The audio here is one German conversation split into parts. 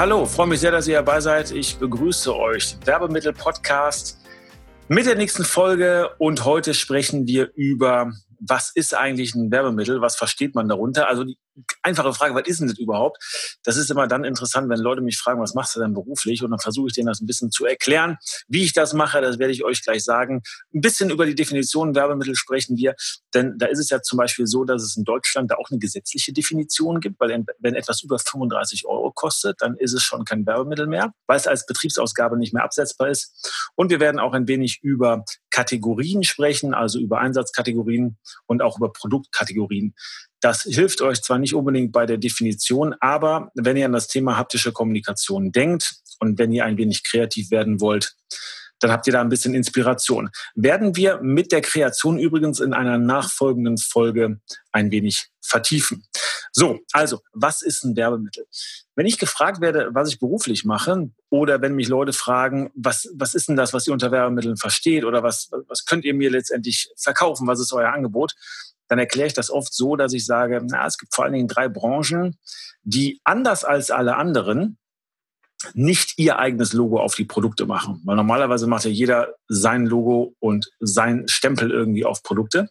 Hallo, freue mich sehr, dass ihr dabei seid. Ich begrüße euch. Werbemittel Podcast mit der nächsten Folge und heute sprechen wir über was ist eigentlich ein Werbemittel? Was versteht man darunter? Also die einfache Frage, was ist denn das überhaupt? Das ist immer dann interessant, wenn Leute mich fragen, was machst du denn beruflich? Und dann versuche ich denen das ein bisschen zu erklären. Wie ich das mache, das werde ich euch gleich sagen. Ein bisschen über die Definition Werbemittel sprechen wir, denn da ist es ja zum Beispiel so, dass es in Deutschland da auch eine gesetzliche Definition gibt, weil wenn etwas über 35 Euro kostet, dann ist es schon kein Werbemittel mehr, weil es als Betriebsausgabe nicht mehr absetzbar ist. Und wir werden auch ein wenig über Kategorien sprechen, also über Einsatzkategorien und auch über Produktkategorien. Das hilft euch zwar nicht unbedingt bei der Definition, aber wenn ihr an das Thema haptische Kommunikation denkt und wenn ihr ein wenig kreativ werden wollt, dann habt ihr da ein bisschen Inspiration. Werden wir mit der Kreation übrigens in einer nachfolgenden Folge ein wenig vertiefen. So, also, was ist ein Werbemittel? Wenn ich gefragt werde, was ich beruflich mache, oder wenn mich Leute fragen, was, was ist denn das, was ihr unter Werbemitteln versteht, oder was, was könnt ihr mir letztendlich verkaufen, was ist euer Angebot, dann erkläre ich das oft so, dass ich sage, na, es gibt vor allen Dingen drei Branchen, die anders als alle anderen nicht ihr eigenes Logo auf die Produkte machen. Weil normalerweise macht ja jeder sein Logo und sein Stempel irgendwie auf Produkte.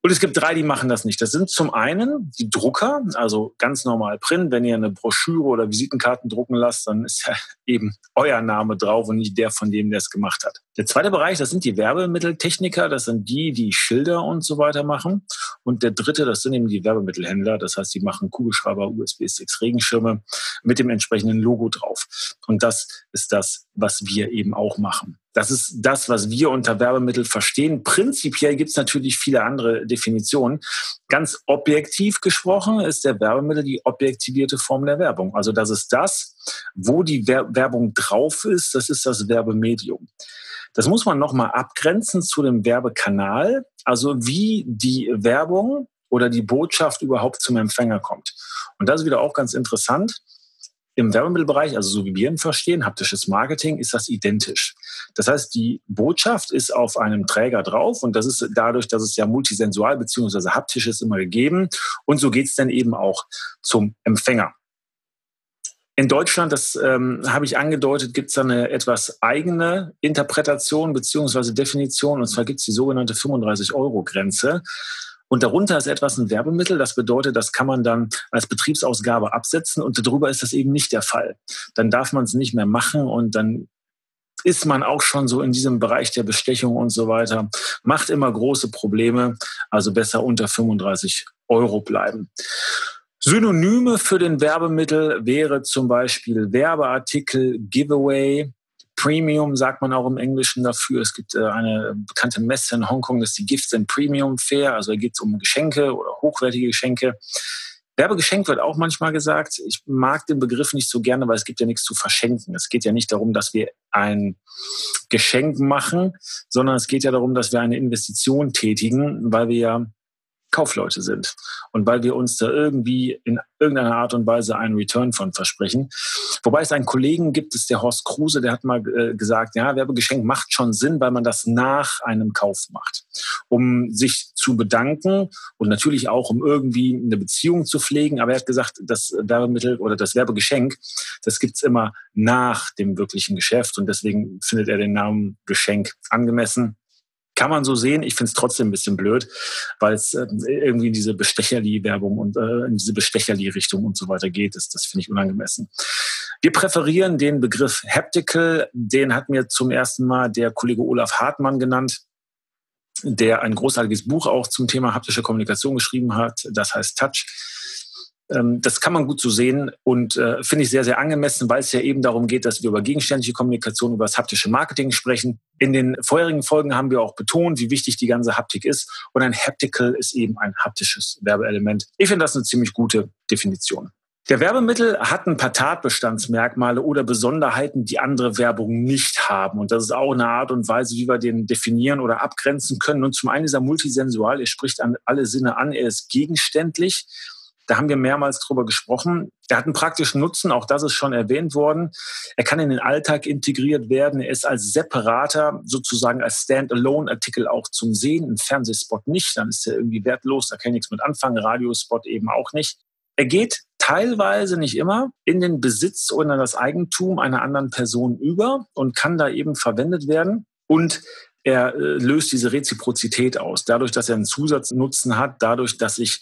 Und es gibt drei, die machen das nicht. Das sind zum einen die Drucker, also ganz normal Print. Wenn ihr eine Broschüre oder Visitenkarten drucken lasst, dann ist ja eben euer Name drauf und nicht der von dem, der es gemacht hat. Der zweite Bereich, das sind die Werbemitteltechniker. Das sind die, die Schilder und so weiter machen. Und der dritte, das sind eben die Werbemittelhändler. Das heißt, die machen Kugelschreiber, USB-Sticks, Regenschirme mit dem entsprechenden Logo drauf. Und das ist das, was wir eben auch machen. Das ist das, was wir unter Werbemittel verstehen. Prinzipiell gibt es natürlich viele andere Definitionen. Ganz objektiv gesprochen ist der Werbemittel die objektivierte Form der Werbung. Also das ist das, wo die Werbung drauf ist, das ist das Werbemedium. Das muss man nochmal abgrenzen zu dem Werbekanal, also wie die Werbung oder die Botschaft überhaupt zum Empfänger kommt. Und das ist wieder auch ganz interessant. Im Werbemittelbereich, also so wie wir ihn verstehen, haptisches Marketing, ist das identisch. Das heißt, die Botschaft ist auf einem Träger drauf und das ist dadurch, dass es ja multisensual bzw. haptisch ist, immer gegeben. Und so geht es dann eben auch zum Empfänger. In Deutschland, das ähm, habe ich angedeutet, gibt es eine etwas eigene Interpretation bzw. Definition. Und zwar gibt es die sogenannte 35-Euro-Grenze. Und darunter ist etwas ein Werbemittel. Das bedeutet, das kann man dann als Betriebsausgabe absetzen und darüber ist das eben nicht der Fall. Dann darf man es nicht mehr machen und dann ist man auch schon so in diesem Bereich der Bestechung und so weiter. Macht immer große Probleme, also besser unter 35 Euro bleiben. Synonyme für den Werbemittel wäre zum Beispiel Werbeartikel, Giveaway, Premium sagt man auch im Englischen dafür. Es gibt äh, eine bekannte Messe in Hongkong, das ist die Gifts and Premium Fair. Also da geht es um Geschenke oder hochwertige Geschenke. Werbegeschenk wird auch manchmal gesagt. Ich mag den Begriff nicht so gerne, weil es gibt ja nichts zu verschenken. Es geht ja nicht darum, dass wir ein Geschenk machen, sondern es geht ja darum, dass wir eine Investition tätigen, weil wir ja Kaufleute sind und weil wir uns da irgendwie in irgendeiner Art und Weise einen Return von versprechen. Wobei es einen Kollegen gibt, ist der Horst Kruse, der hat mal äh, gesagt, ja, Werbegeschenk macht schon Sinn, weil man das nach einem Kauf macht, um sich zu bedanken und natürlich auch, um irgendwie eine Beziehung zu pflegen. Aber er hat gesagt, das Werbemittel oder das Werbegeschenk, das gibt's immer nach dem wirklichen Geschäft und deswegen findet er den Namen Geschenk angemessen. Kann man so sehen. Ich finde es trotzdem ein bisschen blöd, weil es äh, irgendwie in diese Bestecherli-Werbung und äh, in diese Bestecherli-Richtung und so weiter geht. Das, das finde ich unangemessen. Wir präferieren den Begriff Haptical. Den hat mir zum ersten Mal der Kollege Olaf Hartmann genannt der ein großartiges Buch auch zum Thema haptische Kommunikation geschrieben hat. Das heißt Touch. Ähm, das kann man gut so sehen und äh, finde ich sehr, sehr angemessen, weil es ja eben darum geht, dass wir über gegenständliche Kommunikation, über das haptische Marketing sprechen. In den vorherigen Folgen haben wir auch betont, wie wichtig die ganze Haptik ist. Und ein Haptical ist eben ein haptisches Werbeelement. Ich finde das eine ziemlich gute Definition. Der Werbemittel hat ein paar Tatbestandsmerkmale oder Besonderheiten, die andere Werbungen nicht haben. Und das ist auch eine Art und Weise, wie wir den definieren oder abgrenzen können. Und zum einen ist er multisensual, er spricht an alle Sinne an, er ist gegenständlich. Da haben wir mehrmals drüber gesprochen. Er hat einen praktischen Nutzen, auch das ist schon erwähnt worden. Er kann in den Alltag integriert werden. Er ist als separater, sozusagen als Standalone-Artikel auch zum Sehen. Ein Fernsehspot nicht, dann ist er irgendwie wertlos, da kann ich nichts mit anfangen. Radiospot eben auch nicht. Er geht teilweise, nicht immer, in den Besitz oder das Eigentum einer anderen Person über und kann da eben verwendet werden. Und er äh, löst diese Reziprozität aus. Dadurch, dass er einen Zusatznutzen hat, dadurch, dass ich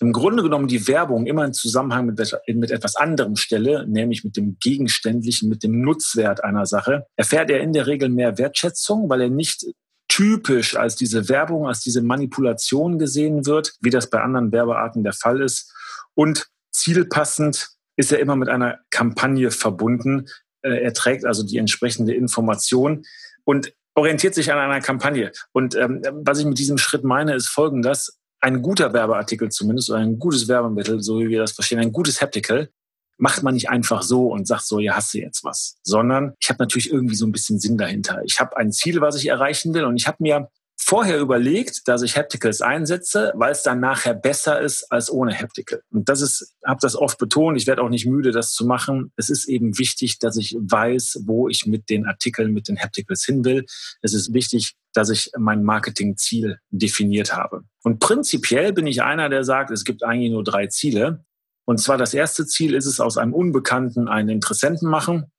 im Grunde genommen die Werbung immer in Zusammenhang mit, mit etwas anderem stelle, nämlich mit dem Gegenständlichen, mit dem Nutzwert einer Sache, erfährt er in der Regel mehr Wertschätzung, weil er nicht typisch als diese Werbung, als diese Manipulation gesehen wird, wie das bei anderen Werbearten der Fall ist. Und zielpassend ist er immer mit einer Kampagne verbunden. Äh, er trägt also die entsprechende Information. Und orientiert sich an einer Kampagne. Und ähm, was ich mit diesem Schritt meine, ist folgendes. Ein guter Werbeartikel zumindest oder ein gutes Werbemittel, so wie wir das verstehen, ein gutes Haptical, macht man nicht einfach so und sagt so, ja, hast du jetzt was, sondern ich habe natürlich irgendwie so ein bisschen Sinn dahinter. Ich habe ein Ziel, was ich erreichen will und ich habe mir vorher überlegt, dass ich Hapticals einsetze, weil es dann nachher besser ist als ohne Haptical. Und das ist, habe das oft betont, ich werde auch nicht müde, das zu machen. Es ist eben wichtig, dass ich weiß, wo ich mit den Artikeln, mit den Hapticals hin will. Es ist wichtig, dass ich mein Marketingziel definiert habe. Und prinzipiell bin ich einer, der sagt, es gibt eigentlich nur drei Ziele. Und zwar das erste Ziel ist es, aus einem Unbekannten einen Interessenten machen.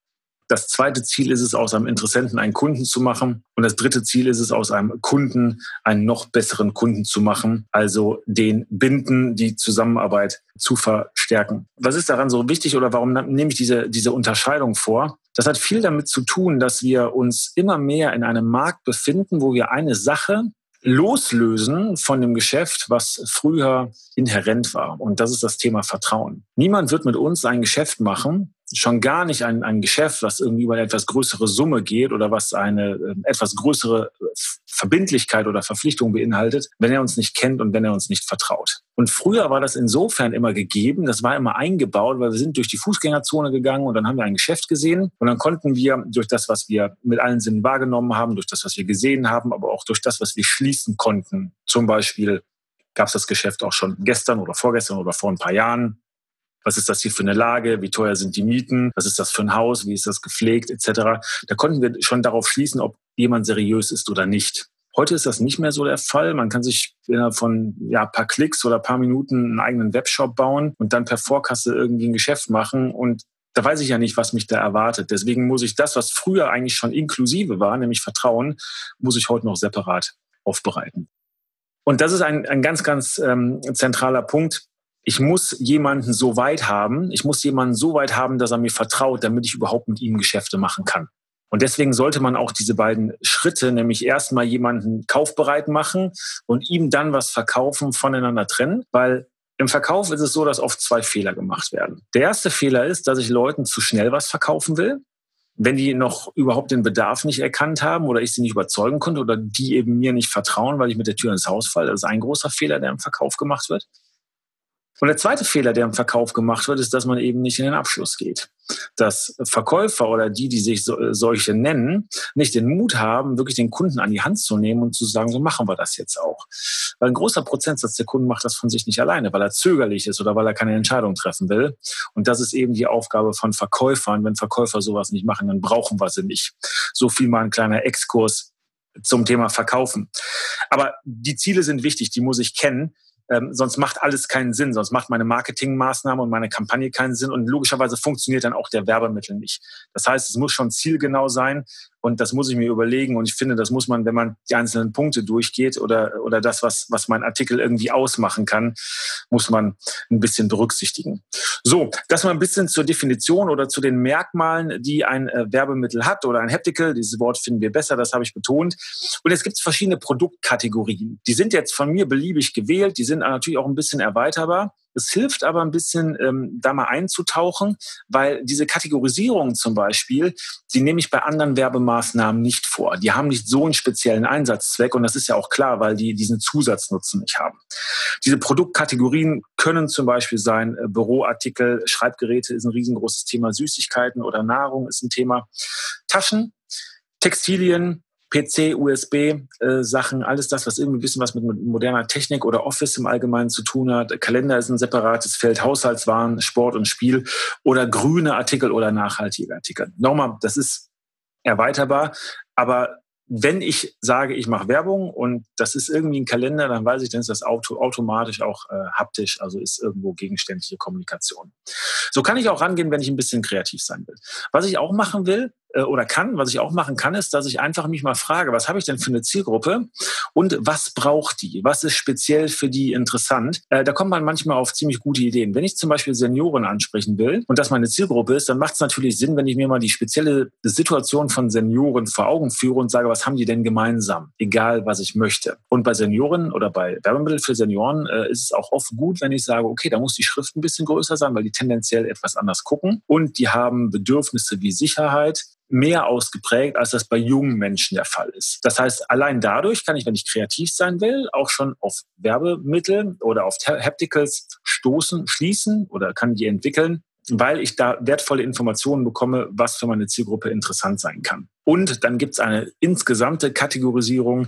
Das zweite Ziel ist es, aus einem Interessenten einen Kunden zu machen. Und das dritte Ziel ist es, aus einem Kunden einen noch besseren Kunden zu machen. Also den binden, die Zusammenarbeit zu verstärken. Was ist daran so wichtig oder warum nehme ich diese, diese Unterscheidung vor? Das hat viel damit zu tun, dass wir uns immer mehr in einem Markt befinden, wo wir eine Sache loslösen von dem Geschäft, was früher inhärent war. Und das ist das Thema Vertrauen. Niemand wird mit uns ein Geschäft machen, schon gar nicht ein, ein Geschäft, was irgendwie über eine etwas größere Summe geht oder was eine äh, etwas größere äh, Verbindlichkeit oder Verpflichtung beinhaltet, wenn er uns nicht kennt und wenn er uns nicht vertraut. Und früher war das insofern immer gegeben, das war immer eingebaut, weil wir sind durch die Fußgängerzone gegangen und dann haben wir ein Geschäft gesehen und dann konnten wir durch das, was wir mit allen Sinnen wahrgenommen haben, durch das, was wir gesehen haben, aber auch durch das, was wir schließen konnten, zum Beispiel gab es das Geschäft auch schon gestern oder vorgestern oder vor ein paar Jahren was ist das hier für eine Lage? Wie teuer sind die Mieten? Was ist das für ein Haus? Wie ist das gepflegt? Etc. Da konnten wir schon darauf schließen, ob jemand seriös ist oder nicht. Heute ist das nicht mehr so der Fall. Man kann sich innerhalb von ja, paar Klicks oder paar Minuten einen eigenen Webshop bauen und dann per Vorkasse irgendwie ein Geschäft machen und da weiß ich ja nicht, was mich da erwartet. Deswegen muss ich das, was früher eigentlich schon inklusive war, nämlich Vertrauen, muss ich heute noch separat aufbereiten. Und das ist ein, ein ganz, ganz ähm, zentraler Punkt ich muss jemanden so weit haben, ich muss jemanden so weit haben, dass er mir vertraut, damit ich überhaupt mit ihm Geschäfte machen kann. Und deswegen sollte man auch diese beiden Schritte, nämlich erstmal jemanden kaufbereit machen und ihm dann was verkaufen, voneinander trennen, weil im Verkauf ist es so, dass oft zwei Fehler gemacht werden. Der erste Fehler ist, dass ich Leuten zu schnell was verkaufen will. Wenn die noch überhaupt den Bedarf nicht erkannt haben oder ich sie nicht überzeugen konnte oder die eben mir nicht vertrauen, weil ich mit der Tür ins Haus falle, das ist ein großer Fehler, der im Verkauf gemacht wird. Und der zweite Fehler, der im Verkauf gemacht wird, ist, dass man eben nicht in den Abschluss geht. Dass Verkäufer oder die, die sich so, solche nennen, nicht den Mut haben, wirklich den Kunden an die Hand zu nehmen und zu sagen, so machen wir das jetzt auch. Weil ein großer Prozentsatz der Kunden macht das von sich nicht alleine, weil er zögerlich ist oder weil er keine Entscheidung treffen will. Und das ist eben die Aufgabe von Verkäufern. Wenn Verkäufer sowas nicht machen, dann brauchen wir sie nicht. So viel mal ein kleiner Exkurs zum Thema Verkaufen. Aber die Ziele sind wichtig, die muss ich kennen. Ähm, sonst macht alles keinen Sinn, sonst macht meine Marketingmaßnahme und meine Kampagne keinen Sinn und logischerweise funktioniert dann auch der Werbemittel nicht. Das heißt, es muss schon zielgenau sein und das muss ich mir überlegen. Und ich finde, das muss man, wenn man die einzelnen Punkte durchgeht oder, oder das, was, was mein Artikel irgendwie ausmachen kann, muss man ein bisschen berücksichtigen. So, das mal ein bisschen zur Definition oder zu den Merkmalen, die ein äh, Werbemittel hat oder ein Haptical. Dieses Wort finden wir besser, das habe ich betont. Und es gibt verschiedene Produktkategorien. Die sind jetzt von mir beliebig gewählt. Die sind natürlich auch ein bisschen erweiterbar. Es hilft aber ein bisschen, ähm, da mal einzutauchen, weil diese Kategorisierung zum Beispiel, die nehme ich bei anderen Werbemaßnahmen nicht vor. Die haben nicht so einen speziellen Einsatzzweck und das ist ja auch klar, weil die diesen Zusatznutzen nicht haben. Diese Produktkategorien können zum Beispiel sein äh, Büroartikel, Schreibgeräte ist ein riesengroßes Thema, Süßigkeiten oder Nahrung ist ein Thema, Taschen, Textilien, PC, USB äh, Sachen, alles das, was irgendwie ein bisschen was mit moderner Technik oder Office im Allgemeinen zu tun hat. Kalender ist ein separates Feld, Haushaltswaren, Sport und Spiel oder grüne Artikel oder nachhaltige Artikel. Nochmal, das ist erweiterbar, aber wenn ich sage, ich mache Werbung und das ist irgendwie ein Kalender, dann weiß ich, dann ist das Auto automatisch auch äh, haptisch, also ist irgendwo gegenständliche Kommunikation. So kann ich auch rangehen, wenn ich ein bisschen kreativ sein will. Was ich auch machen will, oder kann, was ich auch machen kann, ist, dass ich einfach mich mal frage, was habe ich denn für eine Zielgruppe und was braucht die? Was ist speziell für die interessant? Äh, da kommt man manchmal auf ziemlich gute Ideen. Wenn ich zum Beispiel Senioren ansprechen will und das meine Zielgruppe ist, dann macht es natürlich Sinn, wenn ich mir mal die spezielle Situation von Senioren vor Augen führe und sage, was haben die denn gemeinsam? Egal, was ich möchte. Und bei Senioren oder bei Werbemitteln für Senioren äh, ist es auch oft gut, wenn ich sage, okay, da muss die Schrift ein bisschen größer sein, weil die tendenziell etwas anders gucken und die haben Bedürfnisse wie Sicherheit, mehr ausgeprägt, als das bei jungen Menschen der Fall ist. Das heißt, allein dadurch kann ich, wenn ich kreativ sein will, auch schon auf Werbemittel oder auf Hapticals stoßen, schließen oder kann die entwickeln, weil ich da wertvolle Informationen bekomme, was für meine Zielgruppe interessant sein kann. Und dann gibt es eine insgesamte Kategorisierung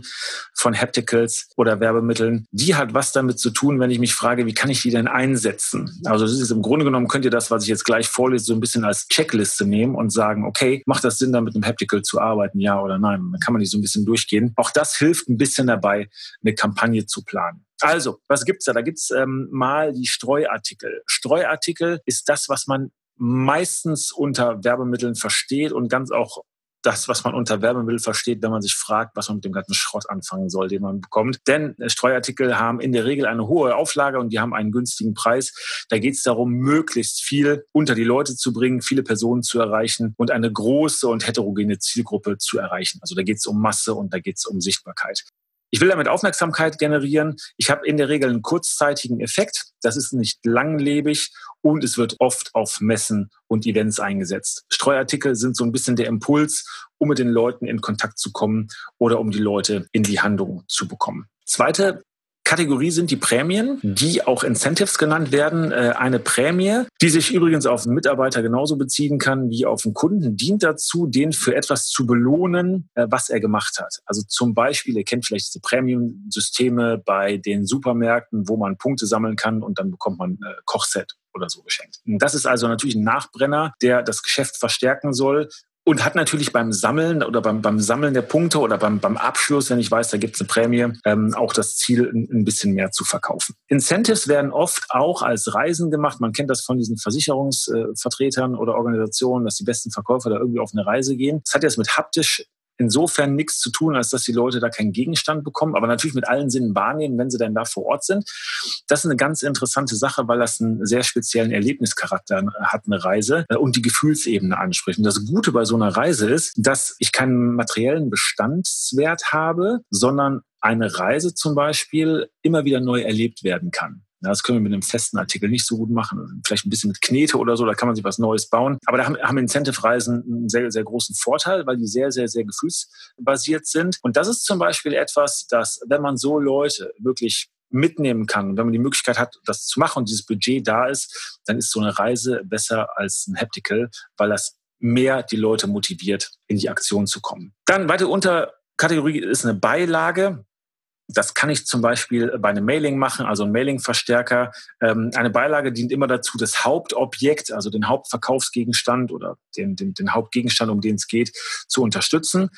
von Hapticals oder Werbemitteln. Die hat was damit zu tun, wenn ich mich frage, wie kann ich die denn einsetzen? Also das ist im Grunde genommen, könnt ihr das, was ich jetzt gleich vorlese, so ein bisschen als Checkliste nehmen und sagen, okay, macht das Sinn, da mit einem Haptical zu arbeiten, ja oder nein? Dann kann man die so ein bisschen durchgehen. Auch das hilft ein bisschen dabei, eine Kampagne zu planen. Also, was gibt's da? Da gibt's ähm, mal die Streuartikel. Streuartikel ist das, was man meistens unter Werbemitteln versteht und ganz auch das, was man unter Werbemittel versteht, wenn man sich fragt, was man mit dem ganzen Schrott anfangen soll, den man bekommt. Denn äh, Streuartikel haben in der Regel eine hohe Auflage und die haben einen günstigen Preis. Da geht es darum, möglichst viel unter die Leute zu bringen, viele Personen zu erreichen und eine große und heterogene Zielgruppe zu erreichen. Also da geht es um Masse und da geht es um Sichtbarkeit. Ich will damit Aufmerksamkeit generieren. Ich habe in der Regel einen kurzzeitigen Effekt. Das ist nicht langlebig und es wird oft auf Messen und Events eingesetzt. Streuartikel sind so ein bisschen der Impuls, um mit den Leuten in Kontakt zu kommen oder um die Leute in die Handlung zu bekommen. Zweite Kategorie sind die Prämien, die auch Incentives genannt werden. Äh, eine Prämie, die sich übrigens auf einen Mitarbeiter genauso beziehen kann wie auf einen Kunden, dient dazu, den für etwas zu belohnen, äh, was er gemacht hat. Also zum Beispiel, ihr kennt vielleicht diese Premium-Systeme bei den Supermärkten, wo man Punkte sammeln kann und dann bekommt man äh, Kochset oder so geschenkt. Das ist also natürlich ein Nachbrenner, der das Geschäft verstärken soll und hat natürlich beim Sammeln oder beim, beim Sammeln der Punkte oder beim, beim Abschluss, wenn ich weiß, da gibt es eine Prämie, ähm, auch das Ziel, ein, ein, bisschen mehr zu verkaufen. Incentives werden oft auch als Reisen gemacht. Man kennt das von diesen Versicherungsvertretern äh, oder Organisationen, dass die besten Verkäufer da irgendwie auf eine Reise gehen. Das hat jetzt mit haptisch insofern nichts zu tun, als dass die Leute da keinen Gegenstand bekommen, aber natürlich mit allen Sinnen wahrnehmen, wenn sie denn da vor Ort sind. Das ist eine ganz interessante Sache, weil das einen sehr speziellen Erlebnischarakter hat, eine Reise äh, und die Gefühlsebene anspricht. Und das Gute bei so einer Reise ist, dass ich keinen materiellen Bestandswert habe, sondern eine Reise zum Beispiel immer wieder neu erlebt werden kann. Ja, das können wir mit einem festen Artikel nicht so gut machen. Vielleicht ein bisschen mit Knete oder so, da kann man sich was Neues bauen. Aber da haben, haben Incentive-Reisen einen sehr, sehr großen Vorteil, weil die sehr, sehr, sehr gefühlsbasiert sind. Und das ist zum Beispiel etwas, dass, wenn man so Leute wirklich mitnehmen kann, wenn man die Möglichkeit hat, das zu machen und dieses Budget da ist, dann ist so eine Reise besser als ein Haptical, weil das mehr die Leute motiviert, in die Aktion zu kommen. Dann weitere Unterkategorie ist eine Beilage. Das kann ich zum Beispiel bei einem Mailing machen, also ein Mailing-Verstärker. Ähm, eine Beilage dient immer dazu, das Hauptobjekt, also den Hauptverkaufsgegenstand oder den, den, den Hauptgegenstand, um den es geht, zu unterstützen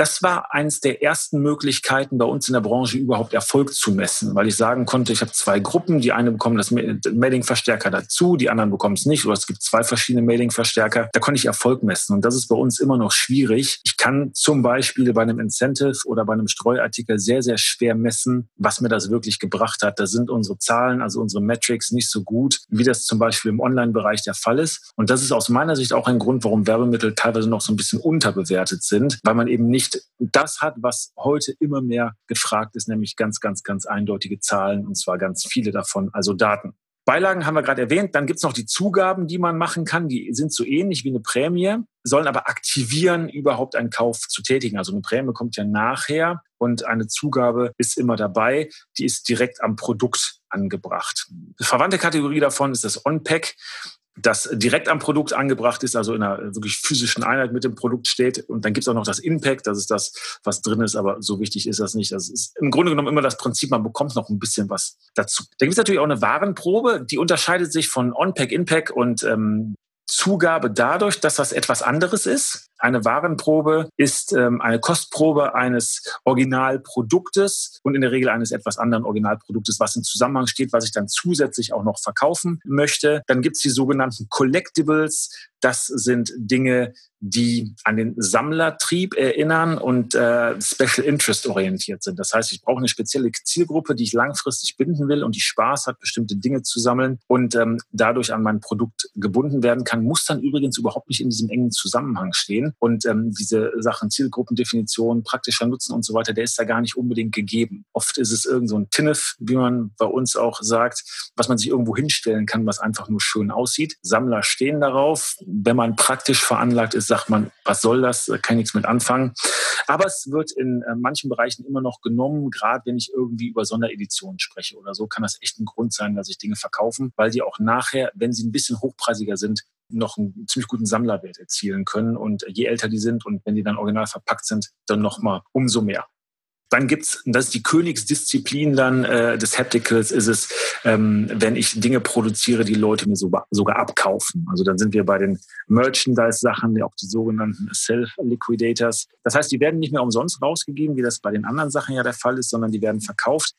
das war eines der ersten Möglichkeiten bei uns in der Branche überhaupt Erfolg zu messen, weil ich sagen konnte, ich habe zwei Gruppen, die eine bekommen das Mailing-Verstärker dazu, die anderen bekommen es nicht, oder es gibt zwei verschiedene Mailing-Verstärker. Da konnte ich Erfolg messen und das ist bei uns immer noch schwierig. Ich kann zum Beispiel bei einem Incentive oder bei einem Streuartikel sehr, sehr schwer messen, was mir das wirklich gebracht hat. Da sind unsere Zahlen, also unsere Metrics nicht so gut, wie das zum Beispiel im Online-Bereich der Fall ist. Und das ist aus meiner Sicht auch ein Grund, warum Werbemittel teilweise noch so ein bisschen unterbewertet sind, weil man eben nicht das hat, was heute immer mehr gefragt ist, nämlich ganz, ganz, ganz eindeutige Zahlen und zwar ganz viele davon, also Daten. Beilagen haben wir gerade erwähnt. Dann gibt's noch die Zugaben, die man machen kann. Die sind so ähnlich wie eine Prämie, sollen aber aktivieren, überhaupt einen Kauf zu tätigen. Also eine Prämie kommt ja nachher und eine Zugabe ist immer dabei. Die ist direkt am Produkt angebracht. Eine verwandte Kategorie davon ist das On-Pack das direkt am Produkt angebracht ist, also in einer wirklich physischen Einheit mit dem Produkt steht. Und dann gibt es auch noch das Impact, das ist das, was drin ist, aber so wichtig ist das nicht. Das ist im Grunde genommen immer das Prinzip, man bekommt noch ein bisschen was dazu. Da gibt es natürlich auch eine Warenprobe, die unterscheidet sich von On-Pack, In-Pack und ähm, Zugabe dadurch, dass das etwas anderes ist. Eine Warenprobe ist ähm, eine Kostprobe eines Originalproduktes und in der Regel eines etwas anderen Originalproduktes, was im Zusammenhang steht, was ich dann zusätzlich auch noch verkaufen möchte. Dann gibt es die sogenannten Collectibles. Das sind Dinge, die an den Sammlertrieb erinnern und äh, Special Interest orientiert sind. Das heißt, ich brauche eine spezielle Zielgruppe, die ich langfristig binden will und die Spaß hat, bestimmte Dinge zu sammeln und ähm, dadurch an mein Produkt gebunden werden kann, muss dann übrigens überhaupt nicht in diesem engen Zusammenhang stehen. Und ähm, diese Sachen Zielgruppendefinition, praktischer Nutzen und so weiter, der ist da gar nicht unbedingt gegeben. Oft ist es irgend so ein Tinnef, wie man bei uns auch sagt, was man sich irgendwo hinstellen kann, was einfach nur schön aussieht. Sammler stehen darauf. Wenn man praktisch veranlagt ist, sagt man, was soll das? Da kann ich nichts mit anfangen. Aber es wird in äh, manchen Bereichen immer noch genommen, gerade wenn ich irgendwie über Sondereditionen spreche oder so, kann das echt ein Grund sein, dass ich Dinge verkaufen, weil die auch nachher, wenn sie ein bisschen hochpreisiger sind, noch einen ziemlich guten Sammlerwert erzielen können. Und je älter die sind und wenn die dann original verpackt sind, dann nochmal umso mehr. Dann gibt's, das ist die Königsdisziplin dann äh, des Hapticals, ist es, ähm, wenn ich Dinge produziere, die Leute mir sogar, sogar abkaufen. Also dann sind wir bei den Merchandise-Sachen, auch die sogenannten Self-Liquidators. Das heißt, die werden nicht mehr umsonst rausgegeben, wie das bei den anderen Sachen ja der Fall ist, sondern die werden verkauft.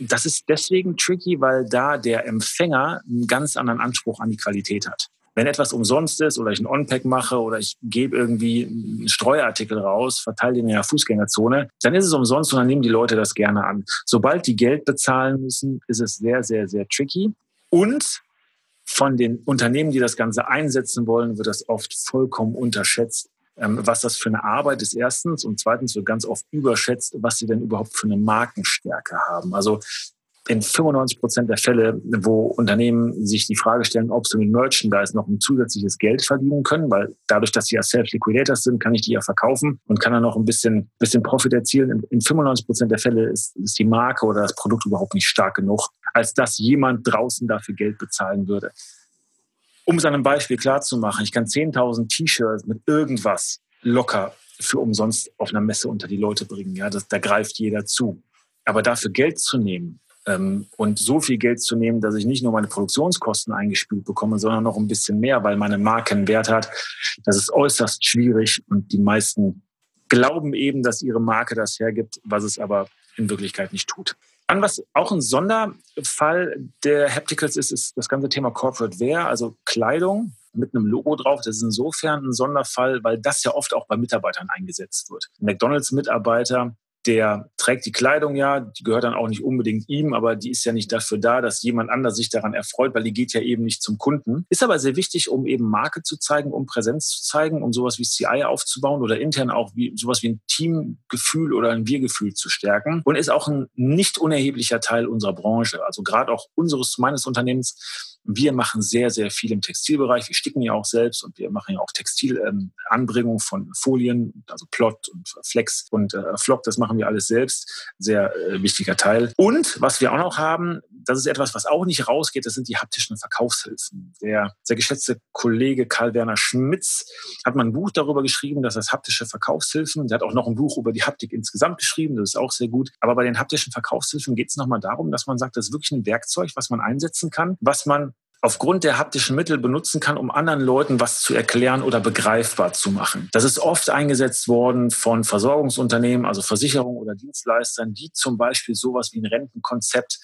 Das ist deswegen tricky, weil da der Empfänger einen ganz anderen Anspruch an die Qualität hat. Wenn etwas umsonst ist oder ich ein On-Pack mache oder ich gebe irgendwie einen Streuartikel raus, verteile den in der Fußgängerzone, dann ist es umsonst und dann nehmen die Leute das gerne an. Sobald die Geld bezahlen müssen, ist es sehr, sehr, sehr tricky. Und von den Unternehmen, die das Ganze einsetzen wollen, wird das oft vollkommen unterschätzt, ähm, was das für eine Arbeit ist erstens und zweitens wird ganz oft überschätzt, was sie denn überhaupt für eine Markenstärke haben. Also in 95 Prozent der Fälle, wo Unternehmen sich die Frage stellen, ob sie mit Merchandise noch ein zusätzliches Geld verdienen können, weil dadurch, dass sie ja Self-Liquidators sind, kann ich die ja verkaufen und kann dann noch ein bisschen, bisschen Profit erzielen. In 95 Prozent der Fälle ist, ist die Marke oder das Produkt überhaupt nicht stark genug, als dass jemand draußen dafür Geld bezahlen würde. Um es an einem Beispiel klarzumachen, ich kann 10.000 T-Shirts mit irgendwas locker für umsonst auf einer Messe unter die Leute bringen. Ja, das, da greift jeder zu. Aber dafür Geld zu nehmen, und so viel Geld zu nehmen, dass ich nicht nur meine Produktionskosten eingespielt bekomme, sondern noch ein bisschen mehr, weil meine Marke einen Wert hat, das ist äußerst schwierig und die meisten glauben eben, dass ihre Marke das hergibt, was es aber in Wirklichkeit nicht tut. Dann, was auch ein Sonderfall der Hapticals ist, ist das ganze Thema Corporate Wear, also Kleidung mit einem Logo drauf. Das ist insofern ein Sonderfall, weil das ja oft auch bei Mitarbeitern eingesetzt wird. McDonalds-Mitarbeiter der trägt die Kleidung ja, die gehört dann auch nicht unbedingt ihm, aber die ist ja nicht dafür da, dass jemand anders sich daran erfreut, weil die geht ja eben nicht zum Kunden. Ist aber sehr wichtig, um eben Marke zu zeigen, um Präsenz zu zeigen, um sowas wie CI aufzubauen oder intern auch wie, sowas wie ein Teamgefühl oder ein Wir-Gefühl zu stärken und ist auch ein nicht unerheblicher Teil unserer Branche. Also gerade auch unseres, meines Unternehmens wir machen sehr, sehr viel im Textilbereich. Wir sticken ja auch selbst und wir machen ja auch Textilanbringung ähm, von Folien, also Plot und Flex und äh, Flock. Das machen wir alles selbst. Sehr äh, wichtiger Teil. Und was wir auch noch haben, das ist etwas, was auch nicht rausgeht, das sind die haptischen Verkaufshilfen. Der sehr geschätzte Kollege Karl-Werner Schmitz hat mal ein Buch darüber geschrieben, dass das haptische Verkaufshilfen, der hat auch noch ein Buch über die Haptik insgesamt geschrieben, das ist auch sehr gut. Aber bei den haptischen Verkaufshilfen geht es nochmal darum, dass man sagt, das ist wirklich ein Werkzeug, was man einsetzen kann, was man aufgrund der haptischen Mittel benutzen kann, um anderen Leuten was zu erklären oder begreifbar zu machen. Das ist oft eingesetzt worden von Versorgungsunternehmen, also Versicherungen oder Dienstleistern, die zum Beispiel sowas wie ein Rentenkonzept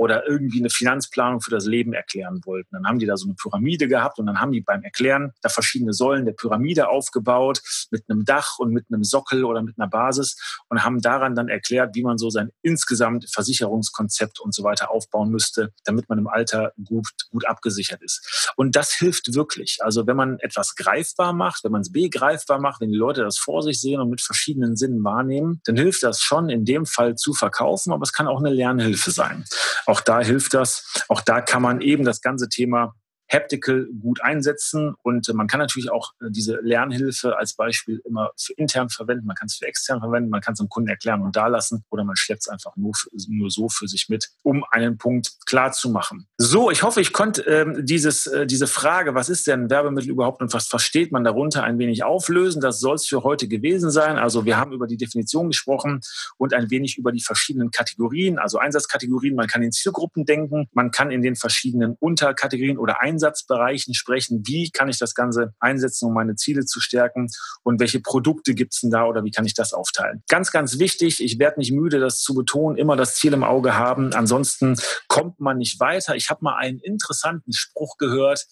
oder irgendwie eine Finanzplanung für das Leben erklären wollten. Dann haben die da so eine Pyramide gehabt und dann haben die beim Erklären da verschiedene Säulen der Pyramide aufgebaut mit einem Dach und mit einem Sockel oder mit einer Basis und haben daran dann erklärt, wie man so sein insgesamt Versicherungskonzept und so weiter aufbauen müsste, damit man im Alter gut, gut ab abgesichert ist. Und das hilft wirklich. Also wenn man etwas greifbar macht, wenn man es begreifbar macht, wenn die Leute das vor sich sehen und mit verschiedenen Sinnen wahrnehmen, dann hilft das schon in dem Fall zu verkaufen, aber es kann auch eine Lernhilfe sein. Auch da hilft das. Auch da kann man eben das ganze Thema Haptical gut einsetzen. Und man kann natürlich auch äh, diese Lernhilfe als Beispiel immer für intern verwenden. Man kann es für extern verwenden. Man kann es dem Kunden erklären und da lassen oder man schleppt es einfach nur, nur so für sich mit, um einen Punkt klar zu machen. So, ich hoffe, ich konnte ähm, dieses, äh, diese Frage, was ist denn Werbemittel überhaupt und was versteht man darunter, ein wenig auflösen. Das soll es für heute gewesen sein. Also wir haben über die Definition gesprochen und ein wenig über die verschiedenen Kategorien, also Einsatzkategorien. Man kann in Zielgruppen denken, man kann in den verschiedenen Unterkategorien oder Einsatzkategorien Einsatzbereichen sprechen. Wie kann ich das Ganze einsetzen, um meine Ziele zu stärken? Und welche Produkte gibt es denn da oder wie kann ich das aufteilen? Ganz, ganz wichtig, ich werde nicht müde, das zu betonen, immer das Ziel im Auge haben. Ansonsten kommt man nicht weiter. Ich habe mal einen interessanten Spruch gehört.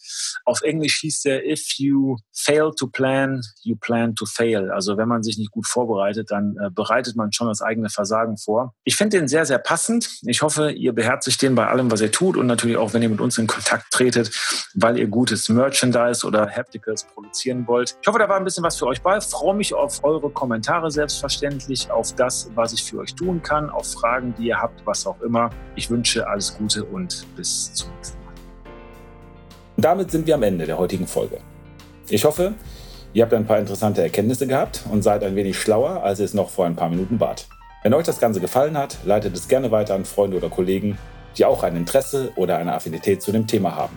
Auf Englisch hieß der, if you fail to plan, you plan to fail. Also wenn man sich nicht gut vorbereitet, dann äh, bereitet man schon das eigene Versagen vor. Ich finde den sehr, sehr passend. Ich hoffe, ihr beherzigt den bei allem, was ihr tut und natürlich auch, wenn ihr mit uns in Kontakt tretet, weil ihr gutes Merchandise oder Hapticals produzieren wollt. Ich hoffe, da war ein bisschen was für euch bei. Ich freue mich auf eure Kommentare selbstverständlich, auf das, was ich für euch tun kann, auf Fragen, die ihr habt, was auch immer. Ich wünsche alles Gute und bis zum nächsten Mal. Damit sind wir am Ende der heutigen Folge. Ich hoffe, ihr habt ein paar interessante Erkenntnisse gehabt und seid ein wenig schlauer, als ihr es noch vor ein paar Minuten wart. Wenn euch das Ganze gefallen hat, leitet es gerne weiter an Freunde oder Kollegen, die auch ein Interesse oder eine Affinität zu dem Thema haben.